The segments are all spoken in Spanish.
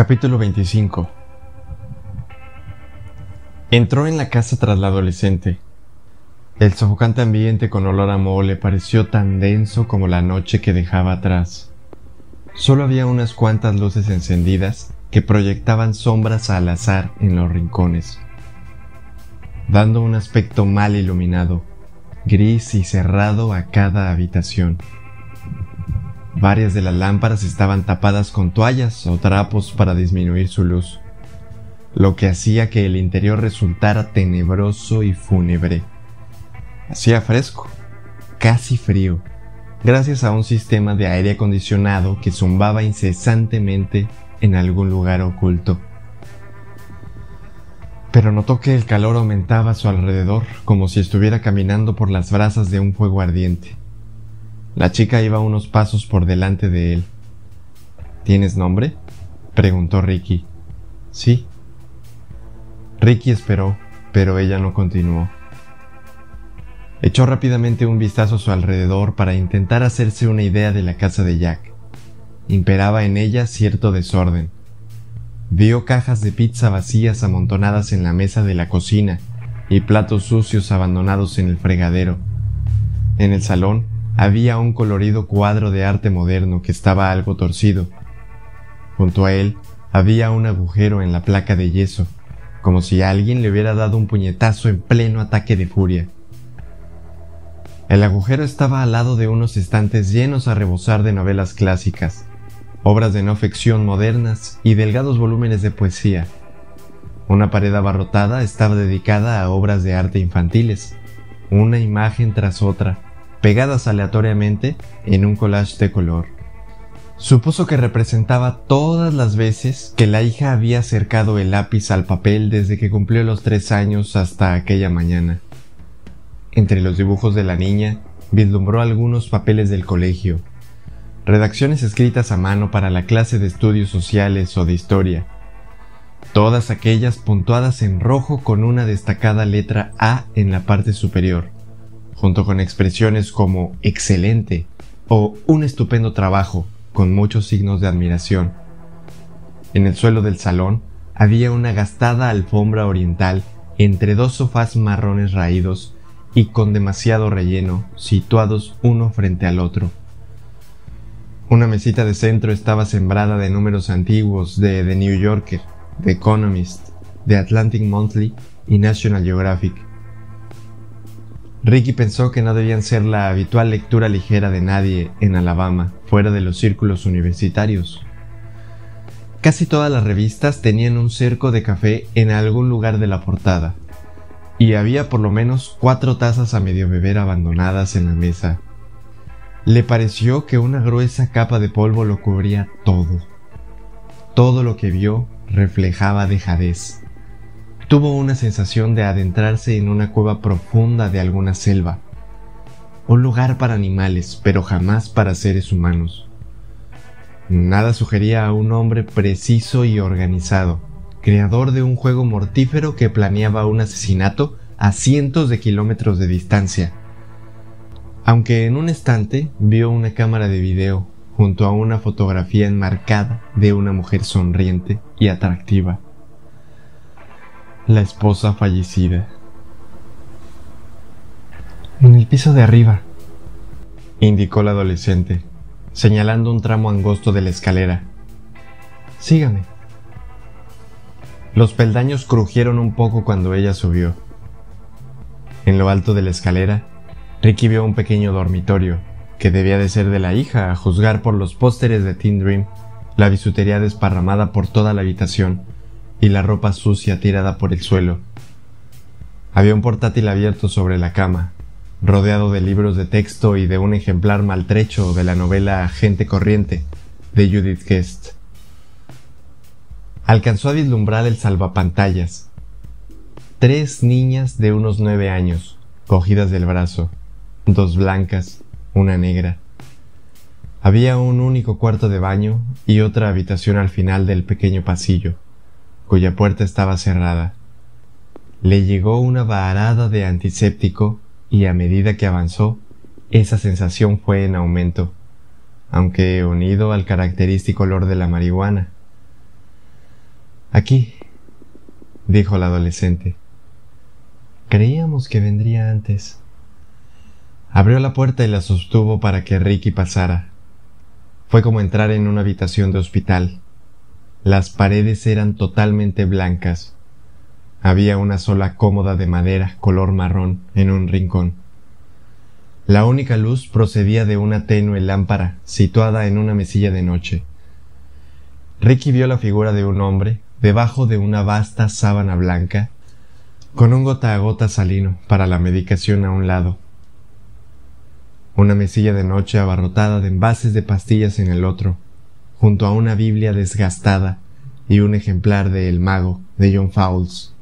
Capítulo 25 Entró en la casa tras la adolescente. El sofocante ambiente con olor a moho le pareció tan denso como la noche que dejaba atrás. Solo había unas cuantas luces encendidas que proyectaban sombras al azar en los rincones, dando un aspecto mal iluminado, gris y cerrado a cada habitación. Varias de las lámparas estaban tapadas con toallas o trapos para disminuir su luz, lo que hacía que el interior resultara tenebroso y fúnebre. Hacía fresco, casi frío, gracias a un sistema de aire acondicionado que zumbaba incesantemente en algún lugar oculto. Pero notó que el calor aumentaba a su alrededor como si estuviera caminando por las brasas de un fuego ardiente. La chica iba unos pasos por delante de él. ¿Tienes nombre? preguntó Ricky. Sí. Ricky esperó, pero ella no continuó. Echó rápidamente un vistazo a su alrededor para intentar hacerse una idea de la casa de Jack. Imperaba en ella cierto desorden. Vio cajas de pizza vacías amontonadas en la mesa de la cocina y platos sucios abandonados en el fregadero. En el salón había un colorido cuadro de arte moderno que estaba algo torcido. Junto a él había un agujero en la placa de yeso, como si alguien le hubiera dado un puñetazo en pleno ataque de furia. El agujero estaba al lado de unos estantes llenos a rebosar de novelas clásicas, obras de no ficción modernas y delgados volúmenes de poesía. Una pared abarrotada estaba dedicada a obras de arte infantiles, una imagen tras otra, pegadas aleatoriamente en un collage de color. Supuso que representaba todas las veces que la hija había acercado el lápiz al papel desde que cumplió los tres años hasta aquella mañana. Entre los dibujos de la niña vislumbró algunos papeles del colegio, redacciones escritas a mano para la clase de estudios sociales o de historia, todas aquellas puntuadas en rojo con una destacada letra A en la parte superior junto con expresiones como excelente o un estupendo trabajo, con muchos signos de admiración. En el suelo del salón había una gastada alfombra oriental entre dos sofás marrones raídos y con demasiado relleno, situados uno frente al otro. Una mesita de centro estaba sembrada de números antiguos de The New Yorker, The Economist, The Atlantic Monthly y National Geographic, Ricky pensó que no debían ser la habitual lectura ligera de nadie en Alabama, fuera de los círculos universitarios. Casi todas las revistas tenían un cerco de café en algún lugar de la portada, y había por lo menos cuatro tazas a medio beber abandonadas en la mesa. Le pareció que una gruesa capa de polvo lo cubría todo. Todo lo que vio reflejaba dejadez tuvo una sensación de adentrarse en una cueva profunda de alguna selva, un lugar para animales, pero jamás para seres humanos. Nada sugería a un hombre preciso y organizado, creador de un juego mortífero que planeaba un asesinato a cientos de kilómetros de distancia. Aunque en un estante vio una cámara de video junto a una fotografía enmarcada de una mujer sonriente y atractiva la esposa fallecida. En el piso de arriba, indicó la adolescente, señalando un tramo angosto de la escalera. Sígame. Los peldaños crujieron un poco cuando ella subió. En lo alto de la escalera, Ricky vio un pequeño dormitorio, que debía de ser de la hija, a juzgar por los pósteres de Teen Dream, la bisutería desparramada por toda la habitación y la ropa sucia tirada por el suelo. Había un portátil abierto sobre la cama, rodeado de libros de texto y de un ejemplar maltrecho de la novela Gente Corriente de Judith Guest. Alcanzó a vislumbrar el salvapantallas. Tres niñas de unos nueve años, cogidas del brazo, dos blancas, una negra. Había un único cuarto de baño y otra habitación al final del pequeño pasillo cuya puerta estaba cerrada. Le llegó una varada de antiséptico y a medida que avanzó, esa sensación fue en aumento, aunque unido al característico olor de la marihuana. Aquí, dijo la adolescente. Creíamos que vendría antes. Abrió la puerta y la sostuvo para que Ricky pasara. Fue como entrar en una habitación de hospital. Las paredes eran totalmente blancas. Había una sola cómoda de madera color marrón en un rincón. La única luz procedía de una tenue lámpara situada en una mesilla de noche. Ricky vio la figura de un hombre debajo de una vasta sábana blanca, con un gota a gota salino para la medicación a un lado. Una mesilla de noche abarrotada de envases de pastillas en el otro, junto a una Biblia desgastada y un ejemplar de El Mago de John Fowles.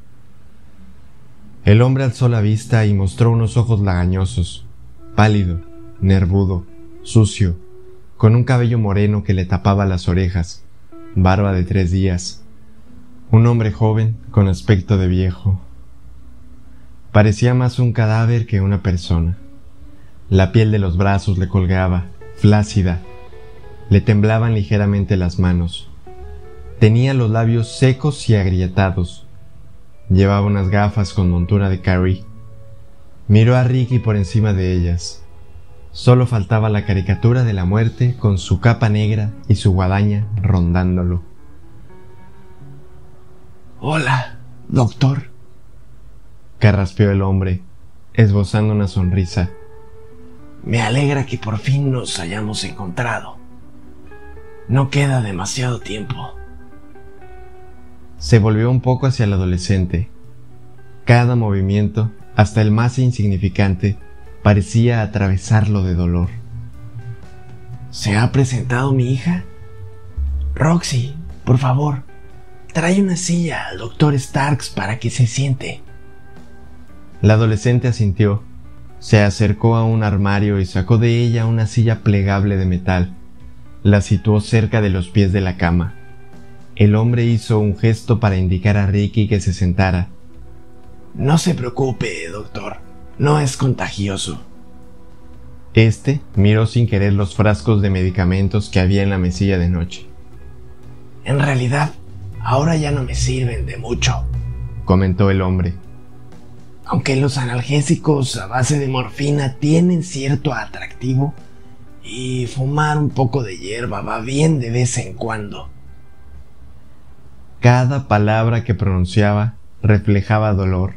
El hombre alzó la vista y mostró unos ojos lagañosos, pálido, nervudo, sucio, con un cabello moreno que le tapaba las orejas, barba de tres días, un hombre joven con aspecto de viejo. Parecía más un cadáver que una persona. La piel de los brazos le colgaba, flácida. Le temblaban ligeramente las manos. Tenía los labios secos y agrietados. Llevaba unas gafas con montura de Carrie. Miró a Ricky por encima de ellas. Solo faltaba la caricatura de la muerte con su capa negra y su guadaña rondándolo. Hola, doctor. Carraspeó el hombre, esbozando una sonrisa. Me alegra que por fin nos hayamos encontrado. No queda demasiado tiempo. Se volvió un poco hacia el adolescente. Cada movimiento, hasta el más insignificante, parecía atravesarlo de dolor. ¿Se ha presentado mi hija? Roxy, por favor, Trae una silla al doctor Starks para que se siente. La adolescente asintió. Se acercó a un armario y sacó de ella una silla plegable de metal. La situó cerca de los pies de la cama. El hombre hizo un gesto para indicar a Ricky que se sentara. No se preocupe, doctor. No es contagioso. Este miró sin querer los frascos de medicamentos que había en la mesilla de noche. En realidad, ahora ya no me sirven de mucho, comentó el hombre. Aunque los analgésicos a base de morfina tienen cierto atractivo, y fumar un poco de hierba va bien de vez en cuando. Cada palabra que pronunciaba reflejaba dolor.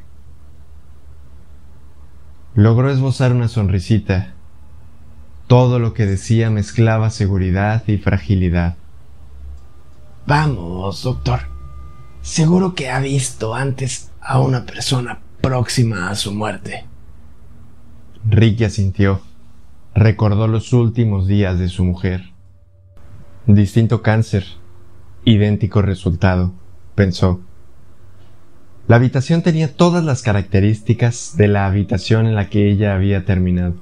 Logró esbozar una sonrisita. Todo lo que decía mezclaba seguridad y fragilidad. Vamos, doctor. Seguro que ha visto antes a una persona próxima a su muerte. Ricky asintió. Recordó los últimos días de su mujer. Distinto cáncer, idéntico resultado, pensó. La habitación tenía todas las características de la habitación en la que ella había terminado,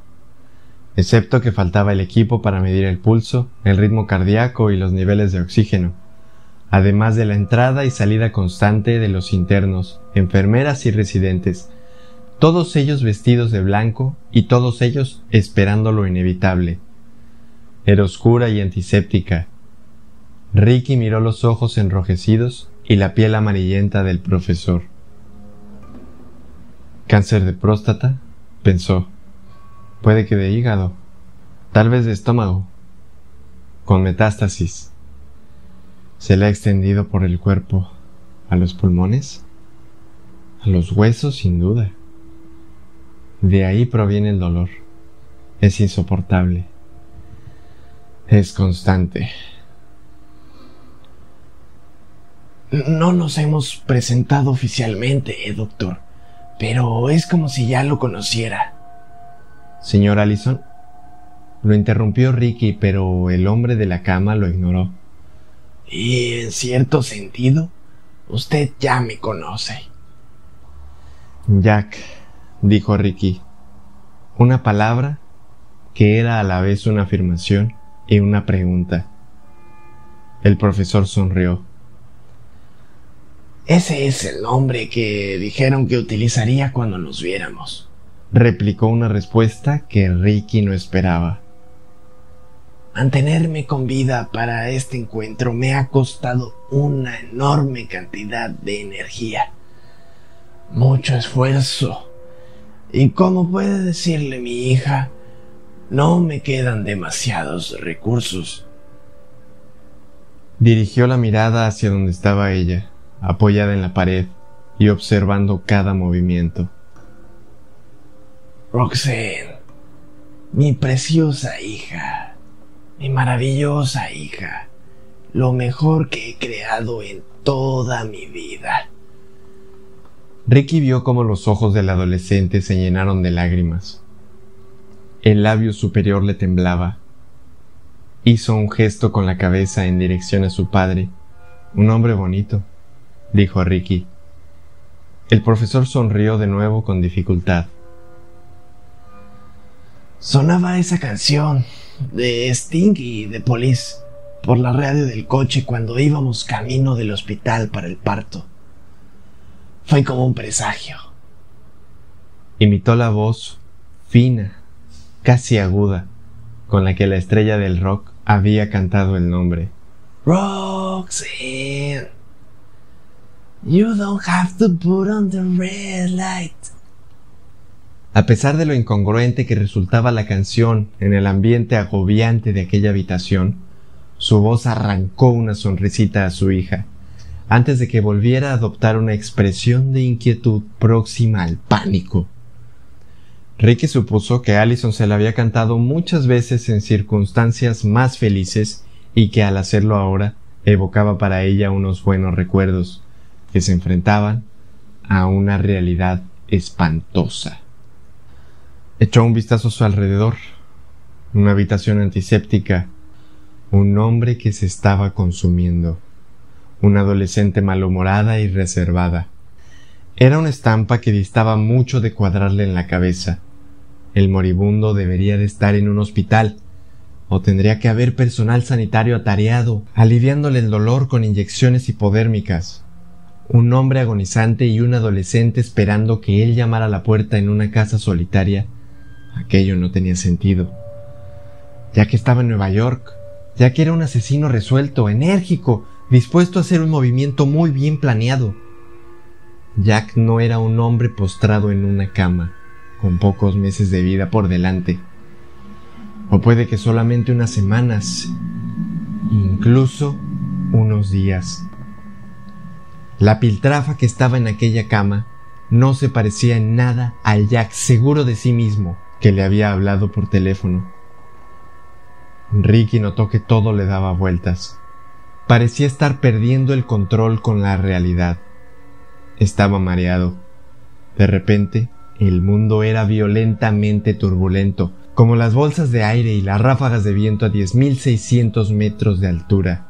excepto que faltaba el equipo para medir el pulso, el ritmo cardíaco y los niveles de oxígeno además de la entrada y salida constante de los internos, enfermeras y residentes, todos ellos vestidos de blanco y todos ellos esperando lo inevitable. Era oscura y antiséptica. Ricky miró los ojos enrojecidos y la piel amarillenta del profesor. Cáncer de próstata, pensó. Puede que de hígado, tal vez de estómago, con metástasis. Se le ha extendido por el cuerpo, a los pulmones, a los huesos sin duda. De ahí proviene el dolor. Es insoportable. Es constante. No nos hemos presentado oficialmente, eh, doctor, pero es como si ya lo conociera. Señor Allison, lo interrumpió Ricky, pero el hombre de la cama lo ignoró. Y en cierto sentido, usted ya me conoce. Jack, dijo Ricky, una palabra que era a la vez una afirmación y una pregunta. El profesor sonrió. Ese es el nombre que dijeron que utilizaría cuando nos viéramos. Replicó una respuesta que Ricky no esperaba. Mantenerme con vida para este encuentro me ha costado una enorme cantidad de energía, mucho esfuerzo, y como puede decirle mi hija, no me quedan demasiados recursos. Dirigió la mirada hacia donde estaba ella, apoyada en la pared y observando cada movimiento. Roxanne, mi preciosa hija, mi maravillosa hija, lo mejor que he creado en toda mi vida. Ricky vio cómo los ojos del adolescente se llenaron de lágrimas. El labio superior le temblaba. Hizo un gesto con la cabeza en dirección a su padre. Un hombre bonito, dijo Ricky. El profesor sonrió de nuevo con dificultad. Sonaba esa canción de Sting y de Police por la radio del coche cuando íbamos camino del hospital para el parto. Fue como un presagio. Imitó la voz fina casi aguda, con la que la estrella del rock había cantado el nombre. Roxanne, you don't have to put on the red light. A pesar de lo incongruente que resultaba la canción en el ambiente agobiante de aquella habitación, su voz arrancó una sonrisita a su hija, antes de que volviera a adoptar una expresión de inquietud próxima al pánico. Ricky supuso que Allison se la había cantado muchas veces en circunstancias más felices y que al hacerlo ahora evocaba para ella unos buenos recuerdos que se enfrentaban a una realidad espantosa. Echó un vistazo a su alrededor, una habitación antiséptica, un hombre que se estaba consumiendo, una adolescente malhumorada y reservada. Era una estampa que distaba mucho de cuadrarle en la cabeza, el moribundo debería de estar en un hospital, o tendría que haber personal sanitario atareado, aliviándole el dolor con inyecciones hipodérmicas. Un hombre agonizante y un adolescente esperando que él llamara a la puerta en una casa solitaria. Aquello no tenía sentido. Ya que estaba en Nueva York, ya que era un asesino resuelto, enérgico, dispuesto a hacer un movimiento muy bien planeado. Jack no era un hombre postrado en una cama con pocos meses de vida por delante. O puede que solamente unas semanas, incluso unos días. La piltrafa que estaba en aquella cama no se parecía en nada al Jack seguro de sí mismo que le había hablado por teléfono. Ricky notó que todo le daba vueltas. Parecía estar perdiendo el control con la realidad. Estaba mareado. De repente, el mundo era violentamente turbulento, como las bolsas de aire y las ráfagas de viento a 10.600 metros de altura.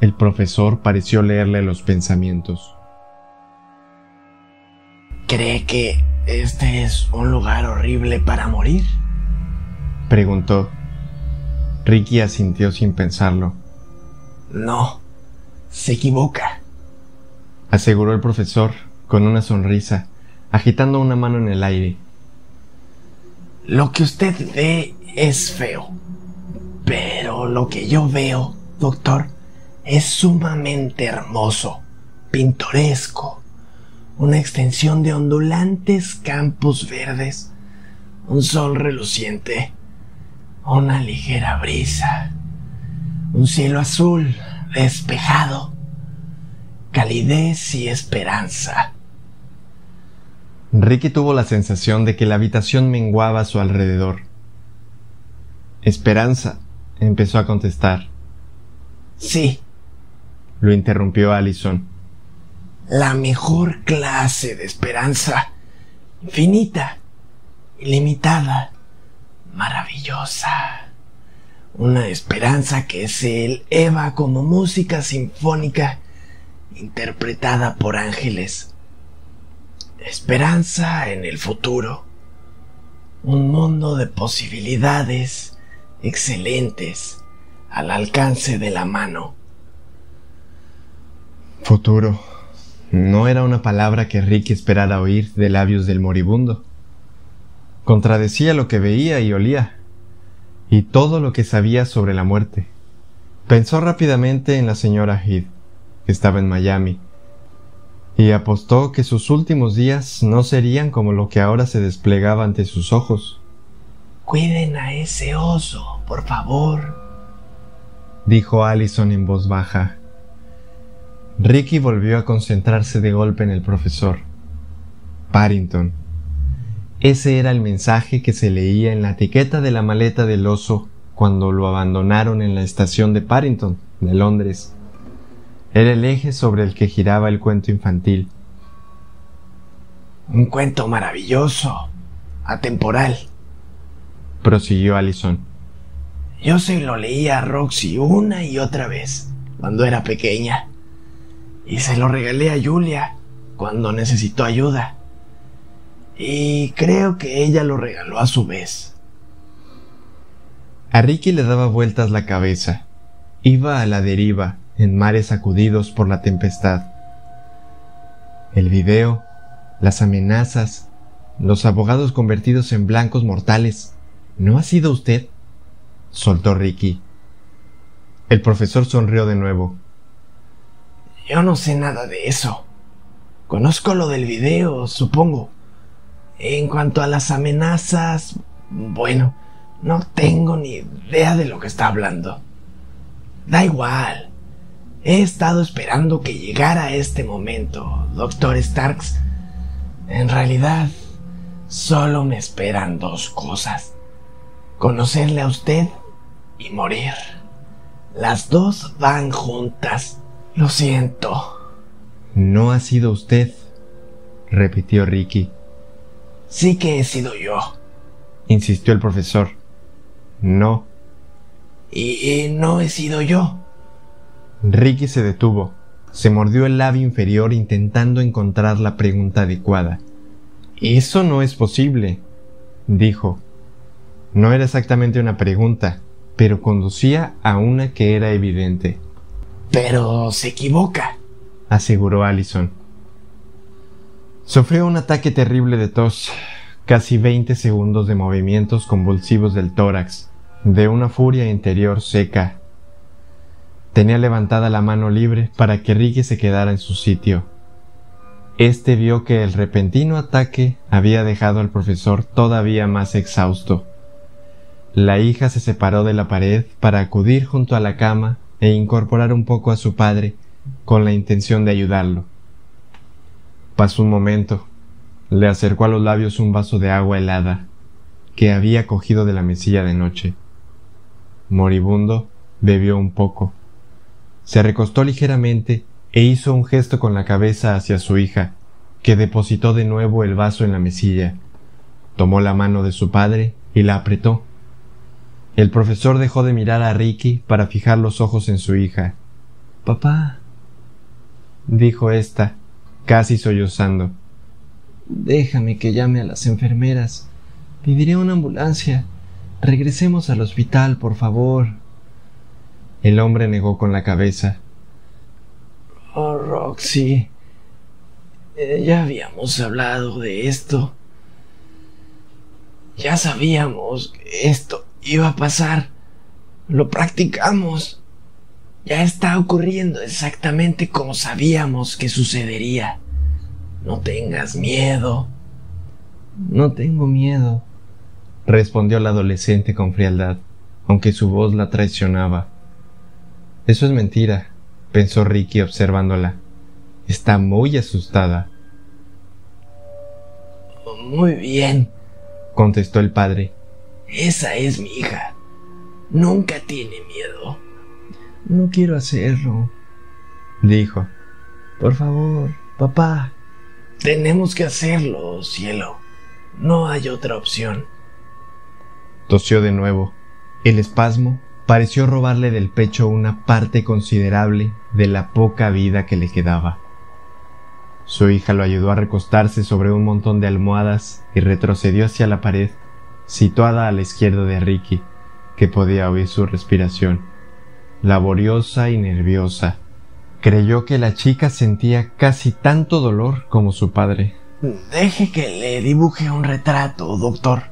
El profesor pareció leerle los pensamientos. ¿Cree que este es un lugar horrible para morir? Preguntó. Ricky asintió sin pensarlo. No, se equivoca, aseguró el profesor con una sonrisa agitando una mano en el aire. Lo que usted ve es feo, pero lo que yo veo, doctor, es sumamente hermoso, pintoresco, una extensión de ondulantes campos verdes, un sol reluciente, una ligera brisa, un cielo azul despejado, calidez y esperanza. Ricky tuvo la sensación de que la habitación menguaba a su alrededor. Esperanza, empezó a contestar. Sí, lo interrumpió Allison. La mejor clase de esperanza, infinita, ilimitada, maravillosa. Una esperanza que se eleva como música sinfónica interpretada por ángeles esperanza en el futuro, un mundo de posibilidades excelentes al alcance de la mano. Futuro. No era una palabra que Ricky esperara oír de labios del moribundo. Contradecía lo que veía y olía. Y todo lo que sabía sobre la muerte. Pensó rápidamente en la señora Heath, que estaba en Miami, y apostó que sus últimos días no serían como lo que ahora se desplegaba ante sus ojos. Cuiden a ese oso, por favor, dijo Allison en voz baja. Ricky volvió a concentrarse de golpe en el profesor. Parrington. Ese era el mensaje que se leía en la etiqueta de la maleta del oso cuando lo abandonaron en la estación de Parrington, de Londres. Era el eje sobre el que giraba el cuento infantil. Un cuento maravilloso, atemporal, prosiguió Allison. Yo se lo leía a Roxy una y otra vez, cuando era pequeña. Y se lo regalé a Julia, cuando necesitó ayuda. Y creo que ella lo regaló a su vez. A Ricky le daba vueltas la cabeza. Iba a la deriva, en mares sacudidos por la tempestad. El video, las amenazas, los abogados convertidos en blancos mortales. ¿No ha sido usted? soltó Ricky. El profesor sonrió de nuevo. Yo no sé nada de eso. Conozco lo del video, supongo. En cuanto a las amenazas, bueno, no tengo ni idea de lo que está hablando. Da igual. He estado esperando que llegara este momento, doctor Starks. En realidad, solo me esperan dos cosas. Conocerle a usted y morir. Las dos van juntas. Lo siento. No ha sido usted, repitió Ricky. Sí que he sido yo, insistió el profesor. No. Y, no he sido yo. Ricky se detuvo, se mordió el labio inferior intentando encontrar la pregunta adecuada. Eso no es posible, dijo. No era exactamente una pregunta, pero conducía a una que era evidente. Pero se equivoca, aseguró Allison. Sufrió un ataque terrible de tos, casi 20 segundos de movimientos convulsivos del tórax, de una furia interior seca. Tenía levantada la mano libre para que Ricky se quedara en su sitio. Este vio que el repentino ataque había dejado al profesor todavía más exhausto. La hija se separó de la pared para acudir junto a la cama e incorporar un poco a su padre con la intención de ayudarlo. Pasó un momento. Le acercó a los labios un vaso de agua helada que había cogido de la mesilla de noche. Moribundo bebió un poco. Se recostó ligeramente e hizo un gesto con la cabeza hacia su hija, que depositó de nuevo el vaso en la mesilla. Tomó la mano de su padre y la apretó. El profesor dejó de mirar a Ricky para fijar los ojos en su hija. Papá, dijo ésta, casi sollozando. Déjame que llame a las enfermeras. Pediré una ambulancia. Regresemos al hospital, por favor. El hombre negó con la cabeza. Oh, Roxy. Eh, ya habíamos hablado de esto. Ya sabíamos que esto iba a pasar. Lo practicamos. Ya está ocurriendo exactamente como sabíamos que sucedería. No tengas miedo. No tengo miedo, respondió la adolescente con frialdad, aunque su voz la traicionaba. Eso es mentira, pensó Ricky observándola. Está muy asustada. Muy bien, contestó el padre, esa es mi hija. Nunca tiene miedo. No quiero hacerlo, dijo. Por favor, papá. Tenemos que hacerlo, cielo. No hay otra opción. Tosió de nuevo. El espasmo pareció robarle del pecho una parte considerable de la poca vida que le quedaba. Su hija lo ayudó a recostarse sobre un montón de almohadas y retrocedió hacia la pared situada a la izquierda de Ricky, que podía oír su respiración, laboriosa y nerviosa. Creyó que la chica sentía casi tanto dolor como su padre. Deje que le dibuje un retrato, doctor.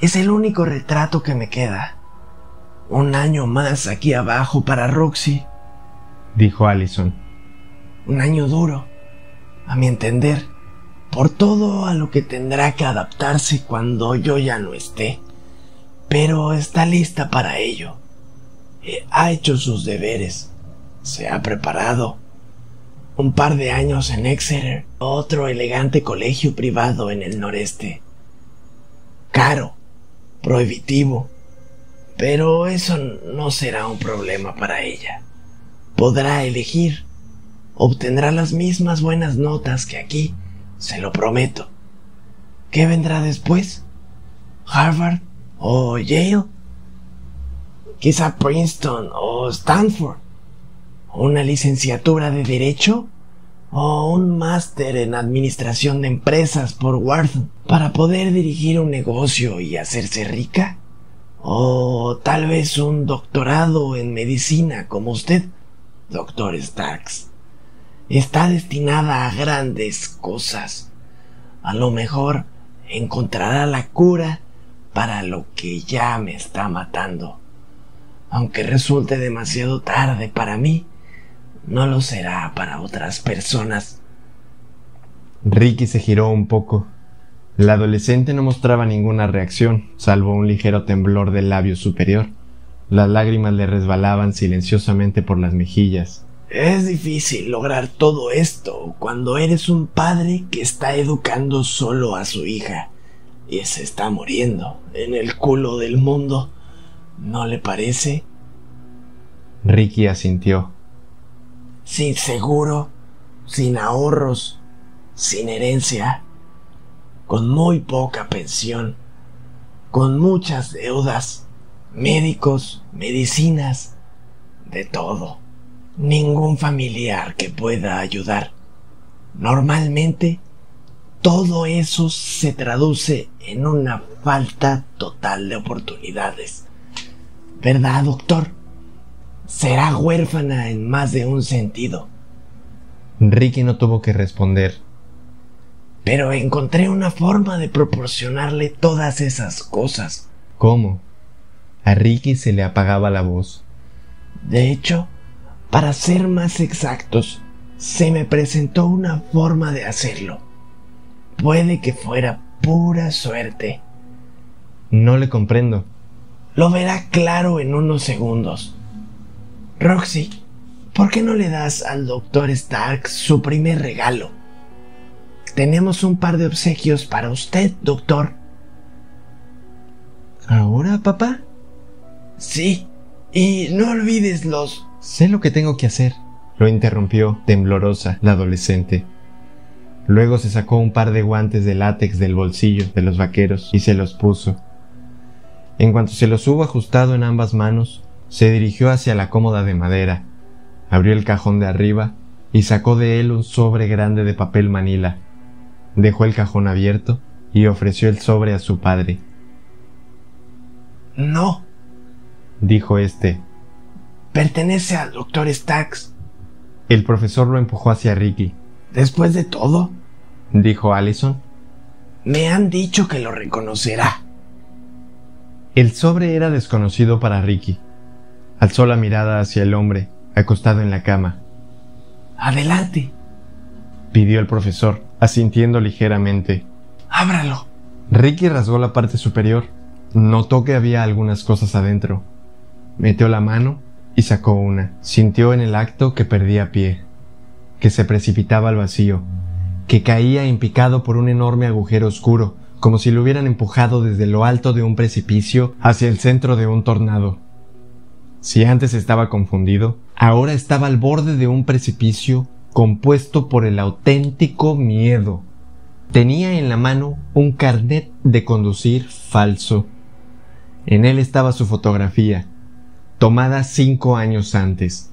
Es el único retrato que me queda. Un año más aquí abajo para Roxy, dijo Allison. Un año duro, a mi entender, por todo a lo que tendrá que adaptarse cuando yo ya no esté. Pero está lista para ello. Ha hecho sus deberes. Se ha preparado. Un par de años en Exeter, otro elegante colegio privado en el noreste. Caro, prohibitivo, pero eso no será un problema para ella. Podrá elegir. Obtendrá las mismas buenas notas que aquí, se lo prometo. ¿Qué vendrá después? ¿Harvard o Yale? Quizá Princeton o Stanford. ¿Una licenciatura de Derecho? ¿O un máster en Administración de Empresas por Wharton para poder dirigir un negocio y hacerse rica? ¿O tal vez un doctorado en medicina como usted, doctor Starks? Está destinada a grandes cosas. A lo mejor encontrará la cura para lo que ya me está matando. Aunque resulte demasiado tarde para mí, no lo será para otras personas. Ricky se giró un poco. La adolescente no mostraba ninguna reacción, salvo un ligero temblor del labio superior. Las lágrimas le resbalaban silenciosamente por las mejillas. Es difícil lograr todo esto cuando eres un padre que está educando solo a su hija y se está muriendo en el culo del mundo. ¿No le parece? Ricky asintió sin seguro, sin ahorros, sin herencia, con muy poca pensión, con muchas deudas, médicos, medicinas, de todo. Ningún familiar que pueda ayudar. Normalmente, todo eso se traduce en una falta total de oportunidades. ¿Verdad, doctor? será huérfana en más de un sentido. Ricky no tuvo que responder. Pero encontré una forma de proporcionarle todas esas cosas. ¿Cómo? A Ricky se le apagaba la voz. De hecho, para ser más exactos, se me presentó una forma de hacerlo. Puede que fuera pura suerte. No le comprendo. Lo verá claro en unos segundos. Roxy, ¿por qué no le das al doctor Stark su primer regalo? Tenemos un par de obsequios para usted, doctor. ¿Ahora, papá? Sí, y no olvides los... Sé lo que tengo que hacer, lo interrumpió, temblorosa, la adolescente. Luego se sacó un par de guantes de látex del bolsillo de los vaqueros y se los puso. En cuanto se los hubo ajustado en ambas manos, se dirigió hacia la cómoda de madera, abrió el cajón de arriba y sacó de él un sobre grande de papel manila. Dejó el cajón abierto y ofreció el sobre a su padre. No, dijo éste. Pertenece al doctor Stacks. El profesor lo empujó hacia Ricky. Después de todo, dijo Allison, me han dicho que lo reconocerá. El sobre era desconocido para Ricky. Alzó la mirada hacia el hombre, acostado en la cama. Adelante, pidió el profesor, asintiendo ligeramente. Ábralo. Ricky rasgó la parte superior. Notó que había algunas cosas adentro. Metió la mano y sacó una. Sintió en el acto que perdía pie, que se precipitaba al vacío, que caía impicado por un enorme agujero oscuro, como si lo hubieran empujado desde lo alto de un precipicio hacia el centro de un tornado. Si antes estaba confundido, ahora estaba al borde de un precipicio compuesto por el auténtico miedo. Tenía en la mano un carnet de conducir falso. En él estaba su fotografía, tomada cinco años antes.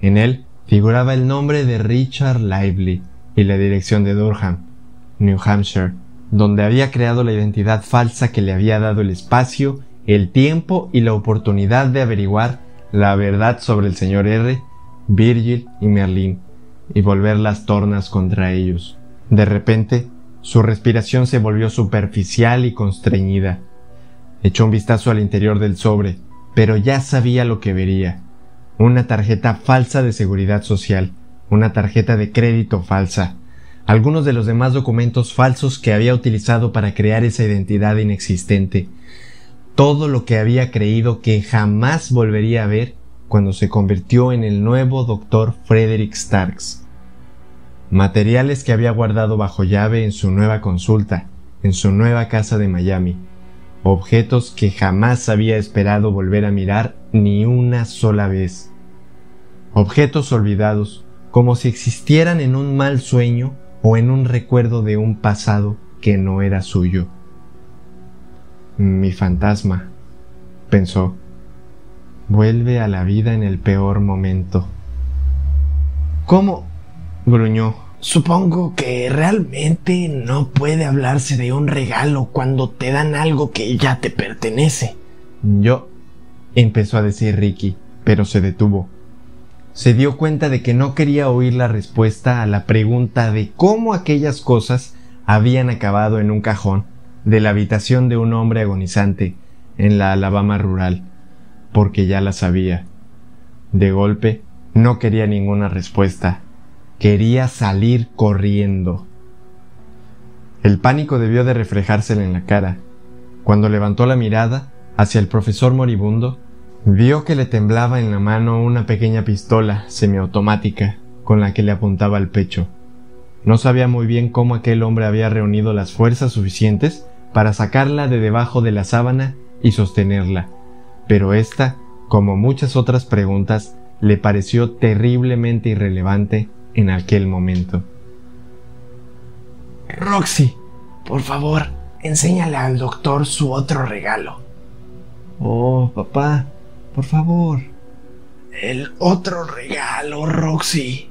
En él figuraba el nombre de Richard Lively y la dirección de Durham, New Hampshire, donde había creado la identidad falsa que le había dado el espacio el tiempo y la oportunidad de averiguar la verdad sobre el señor R, Virgil y Merlín, y volver las tornas contra ellos. De repente, su respiración se volvió superficial y constreñida. Echó un vistazo al interior del sobre, pero ya sabía lo que vería. Una tarjeta falsa de seguridad social, una tarjeta de crédito falsa, algunos de los demás documentos falsos que había utilizado para crear esa identidad inexistente, todo lo que había creído que jamás volvería a ver cuando se convirtió en el nuevo doctor Frederick Starks. Materiales que había guardado bajo llave en su nueva consulta, en su nueva casa de Miami, objetos que jamás había esperado volver a mirar ni una sola vez. Objetos olvidados, como si existieran en un mal sueño o en un recuerdo de un pasado que no era suyo. Mi fantasma, pensó, vuelve a la vida en el peor momento. ¿Cómo? gruñó. Supongo que realmente no puede hablarse de un regalo cuando te dan algo que ya te pertenece. Yo, empezó a decir Ricky, pero se detuvo se dio cuenta de que no quería oír la respuesta a la pregunta de cómo aquellas cosas habían acabado en un cajón de la habitación de un hombre agonizante en la Alabama rural, porque ya la sabía. De golpe, no quería ninguna respuesta. Quería salir corriendo. El pánico debió de reflejársele en la cara. Cuando levantó la mirada hacia el profesor moribundo, Vio que le temblaba en la mano una pequeña pistola semiautomática con la que le apuntaba al pecho. No sabía muy bien cómo aquel hombre había reunido las fuerzas suficientes para sacarla de debajo de la sábana y sostenerla, pero esta, como muchas otras preguntas, le pareció terriblemente irrelevante en aquel momento. Roxy, por favor, enséñale al doctor su otro regalo. Oh, papá, por favor. El otro regalo, Roxy.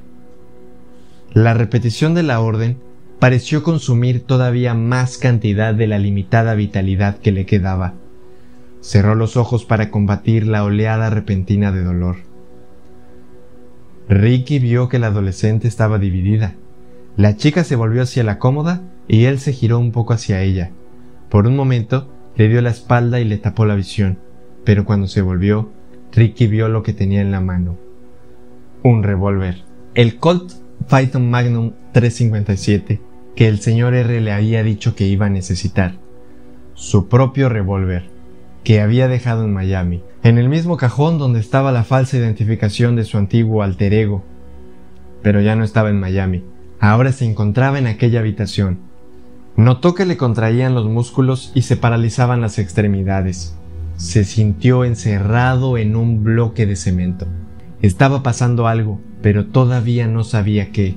La repetición de la orden pareció consumir todavía más cantidad de la limitada vitalidad que le quedaba. Cerró los ojos para combatir la oleada repentina de dolor. Ricky vio que la adolescente estaba dividida. La chica se volvió hacia la cómoda y él se giró un poco hacia ella. Por un momento le dio la espalda y le tapó la visión pero cuando se volvió, Ricky vio lo que tenía en la mano. Un revólver. El Colt Python Magnum 357 que el señor R le había dicho que iba a necesitar. Su propio revólver, que había dejado en Miami, en el mismo cajón donde estaba la falsa identificación de su antiguo alter ego. Pero ya no estaba en Miami, ahora se encontraba en aquella habitación. Notó que le contraían los músculos y se paralizaban las extremidades se sintió encerrado en un bloque de cemento. Estaba pasando algo, pero todavía no sabía qué.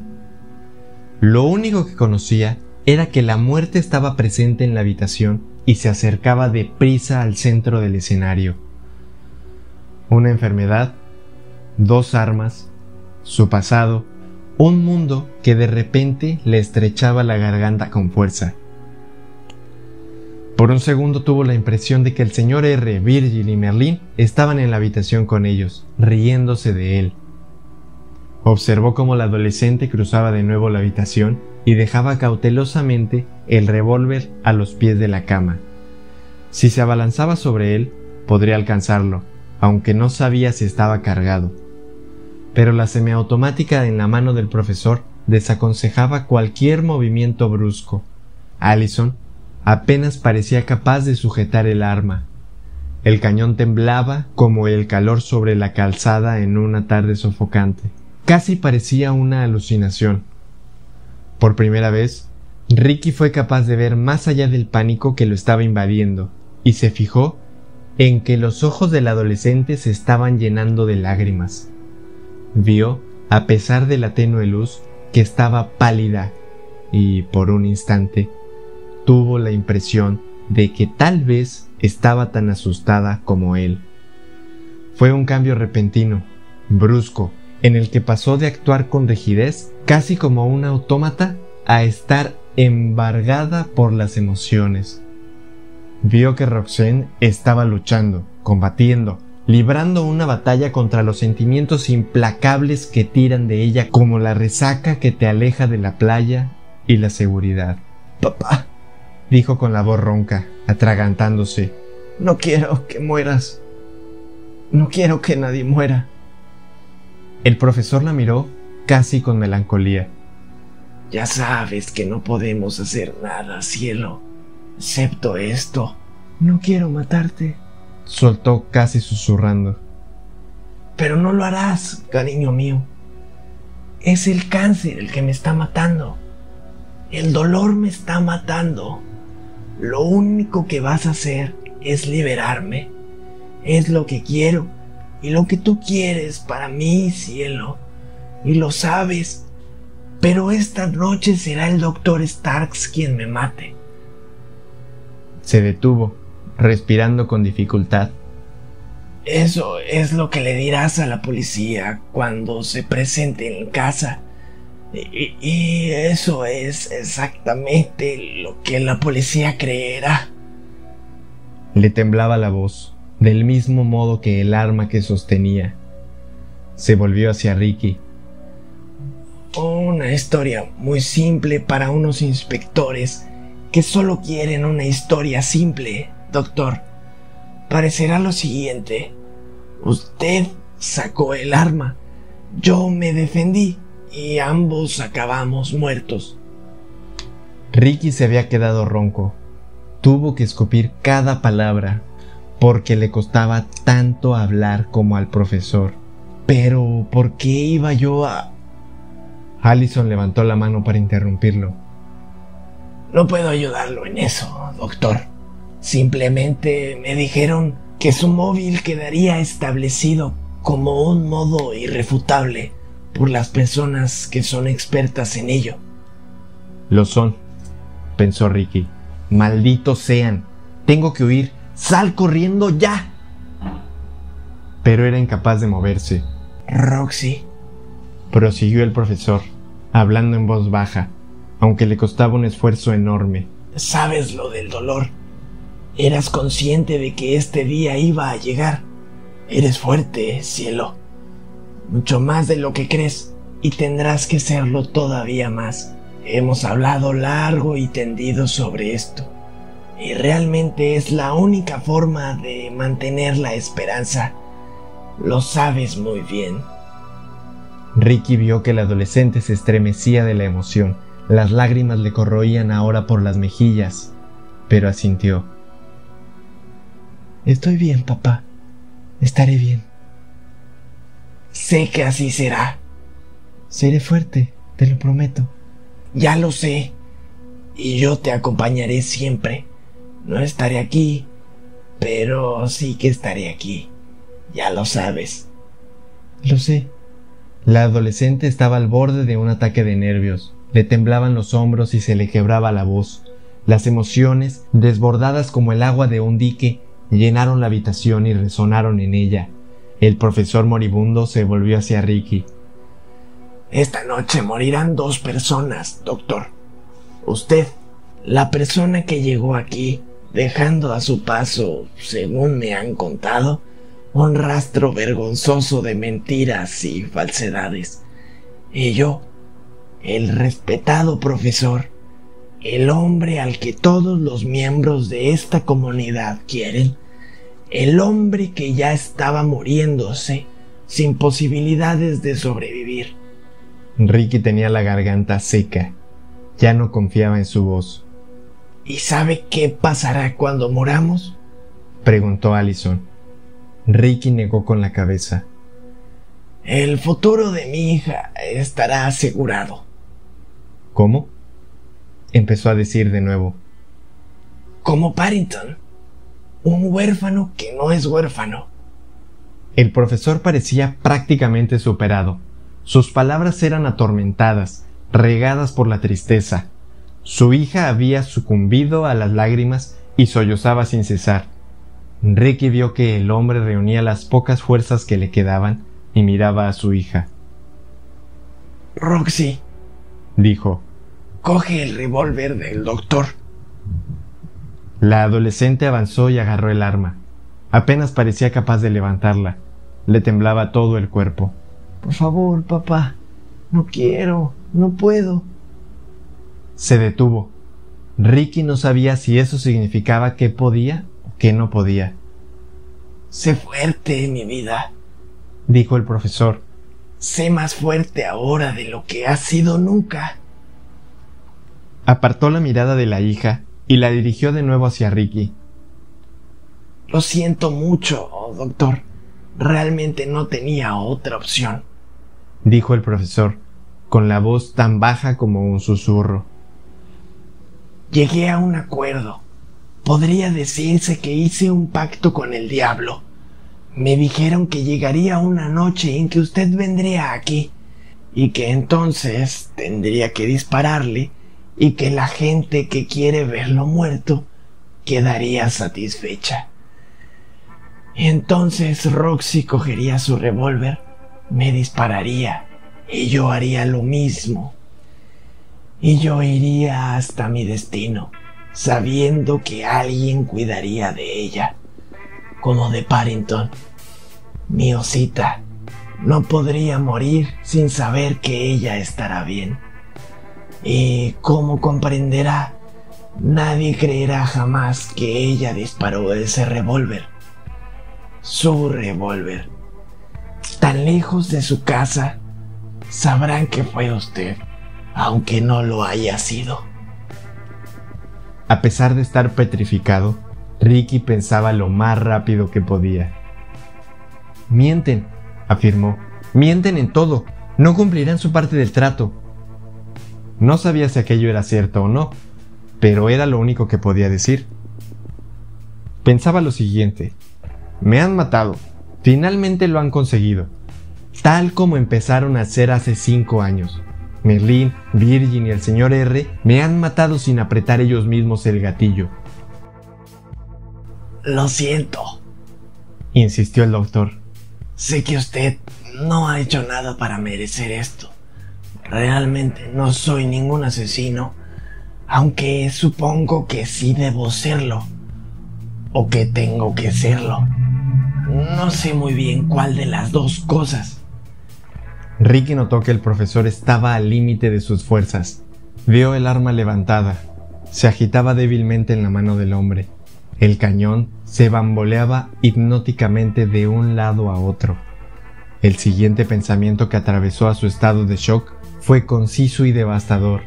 Lo único que conocía era que la muerte estaba presente en la habitación y se acercaba deprisa al centro del escenario. Una enfermedad, dos armas, su pasado, un mundo que de repente le estrechaba la garganta con fuerza. Por un segundo tuvo la impresión de que el señor R, Virgil y Merlin estaban en la habitación con ellos, riéndose de él. Observó cómo la adolescente cruzaba de nuevo la habitación y dejaba cautelosamente el revólver a los pies de la cama. Si se abalanzaba sobre él, podría alcanzarlo, aunque no sabía si estaba cargado. Pero la semiautomática en la mano del profesor desaconsejaba cualquier movimiento brusco. Allison apenas parecía capaz de sujetar el arma. El cañón temblaba como el calor sobre la calzada en una tarde sofocante. Casi parecía una alucinación. Por primera vez, Ricky fue capaz de ver más allá del pánico que lo estaba invadiendo, y se fijó en que los ojos del adolescente se estaban llenando de lágrimas. Vio, a pesar de la tenue luz, que estaba pálida, y por un instante tuvo la impresión de que tal vez estaba tan asustada como él. Fue un cambio repentino, brusco, en el que pasó de actuar con rigidez, casi como un autómata, a estar embargada por las emociones. Vio que Roxanne estaba luchando, combatiendo, librando una batalla contra los sentimientos implacables que tiran de ella como la resaca que te aleja de la playa y la seguridad. Papá, dijo con la voz ronca, atragantándose. No quiero que mueras. No quiero que nadie muera. El profesor la miró casi con melancolía. Ya sabes que no podemos hacer nada, cielo, excepto esto. No quiero matarte. Soltó casi susurrando. Pero no lo harás, cariño mío. Es el cáncer el que me está matando. El dolor me está matando. Lo único que vas a hacer es liberarme. Es lo que quiero y lo que tú quieres para mí, cielo. Y lo sabes. Pero esta noche será el doctor Starks quien me mate. Se detuvo, respirando con dificultad. Eso es lo que le dirás a la policía cuando se presente en casa. Y, y, eso es exactamente lo que la policía creerá. Le temblaba la voz, del mismo modo que el arma que sostenía. Se volvió hacia Ricky. Una historia muy simple para unos inspectores que solo quieren una historia simple, doctor. Parecerá lo siguiente. Usted sacó el arma. Yo me defendí y ambos acabamos muertos. Ricky se había quedado ronco. Tuvo que escupir cada palabra porque le costaba tanto hablar como al profesor. Pero, ¿por qué iba yo a...? Allison levantó la mano para interrumpirlo. No puedo ayudarlo en eso, doctor. Simplemente me dijeron que su móvil quedaría establecido como un modo irrefutable por las personas que son expertas en ello. Lo son, pensó Ricky. Malditos sean. Tengo que huir. Sal corriendo ya. Pero era incapaz de moverse. Roxy. Prosiguió el profesor, hablando en voz baja, aunque le costaba un esfuerzo enorme. Sabes lo del dolor. Eras consciente de que este día iba a llegar. Eres fuerte, cielo mucho más de lo que crees, y tendrás que serlo todavía más. Hemos hablado largo y tendido sobre esto, y realmente es la única forma de mantener la esperanza. Lo sabes muy bien. Ricky vio que el adolescente se estremecía de la emoción. Las lágrimas le corroían ahora por las mejillas, pero asintió. Estoy bien, papá. Estaré bien. Sé que así será. Seré fuerte, te lo prometo. Ya lo sé. Y yo te acompañaré siempre. No estaré aquí, pero sí que estaré aquí. Ya lo sabes. Lo sé. La adolescente estaba al borde de un ataque de nervios. Le temblaban los hombros y se le quebraba la voz. Las emociones, desbordadas como el agua de un dique, llenaron la habitación y resonaron en ella. El profesor moribundo se volvió hacia Ricky. Esta noche morirán dos personas, doctor. Usted, la persona que llegó aquí, dejando a su paso, según me han contado, un rastro vergonzoso de mentiras y falsedades. Y yo, el respetado profesor, el hombre al que todos los miembros de esta comunidad quieren, el hombre que ya estaba muriéndose sin posibilidades de sobrevivir. Ricky tenía la garganta seca. Ya no confiaba en su voz. ¿Y sabe qué pasará cuando moramos? preguntó Allison. Ricky negó con la cabeza. El futuro de mi hija estará asegurado. ¿Cómo? empezó a decir de nuevo. Como Parrington un huérfano que no es huérfano. El profesor parecía prácticamente superado. Sus palabras eran atormentadas, regadas por la tristeza. Su hija había sucumbido a las lágrimas y sollozaba sin cesar. Ricky vio que el hombre reunía las pocas fuerzas que le quedaban y miraba a su hija. Roxy, dijo, coge el revólver del doctor. La adolescente avanzó y agarró el arma. Apenas parecía capaz de levantarla. Le temblaba todo el cuerpo. Por favor, papá. No quiero. No puedo. Se detuvo. Ricky no sabía si eso significaba que podía o que no podía. Sé fuerte, mi vida, dijo el profesor. Sé más fuerte ahora de lo que has sido nunca. Apartó la mirada de la hija y la dirigió de nuevo hacia Ricky. Lo siento mucho, doctor. Realmente no tenía otra opción, dijo el profesor, con la voz tan baja como un susurro. Llegué a un acuerdo. Podría decirse que hice un pacto con el diablo. Me dijeron que llegaría una noche en que usted vendría aquí y que entonces tendría que dispararle y que la gente que quiere verlo muerto quedaría satisfecha. Y entonces Roxy cogería su revólver, me dispararía y yo haría lo mismo. Y yo iría hasta mi destino, sabiendo que alguien cuidaría de ella, como de Parrington. Mi osita no podría morir sin saber que ella estará bien. Y como comprenderá, nadie creerá jamás que ella disparó ese revólver. Su revólver. Tan lejos de su casa, sabrán que fue usted, aunque no lo haya sido. A pesar de estar petrificado, Ricky pensaba lo más rápido que podía. Mienten, afirmó. Mienten en todo. No cumplirán su parte del trato. No sabía si aquello era cierto o no, pero era lo único que podía decir. Pensaba lo siguiente. Me han matado. Finalmente lo han conseguido. Tal como empezaron a hacer hace cinco años. Merlin, Virgin y el señor R me han matado sin apretar ellos mismos el gatillo. Lo siento, insistió el doctor. Sé que usted no ha hecho nada para merecer esto. Realmente no soy ningún asesino, aunque supongo que sí debo serlo, o que tengo que serlo. No sé muy bien cuál de las dos cosas. Ricky notó que el profesor estaba al límite de sus fuerzas. Vio el arma levantada. Se agitaba débilmente en la mano del hombre. El cañón se bamboleaba hipnóticamente de un lado a otro. El siguiente pensamiento que atravesó a su estado de shock fue conciso y devastador.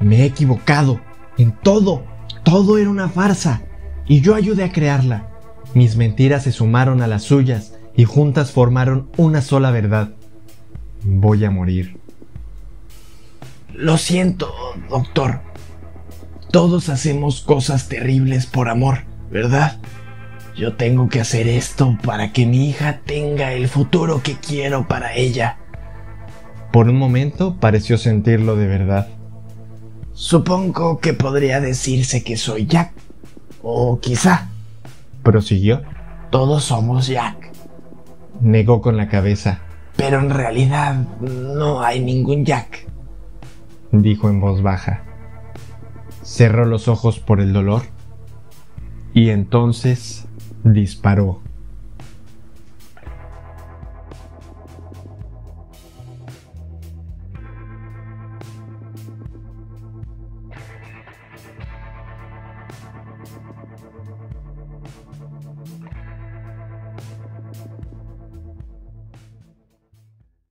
Me he equivocado. En todo. Todo era una farsa. Y yo ayudé a crearla. Mis mentiras se sumaron a las suyas y juntas formaron una sola verdad. Voy a morir. Lo siento, doctor. Todos hacemos cosas terribles por amor, ¿verdad? Yo tengo que hacer esto para que mi hija tenga el futuro que quiero para ella. Por un momento pareció sentirlo de verdad. Supongo que podría decirse que soy Jack. O quizá. Prosiguió. Todos somos Jack. Negó con la cabeza. Pero en realidad no hay ningún Jack. Dijo en voz baja. Cerró los ojos por el dolor y entonces disparó.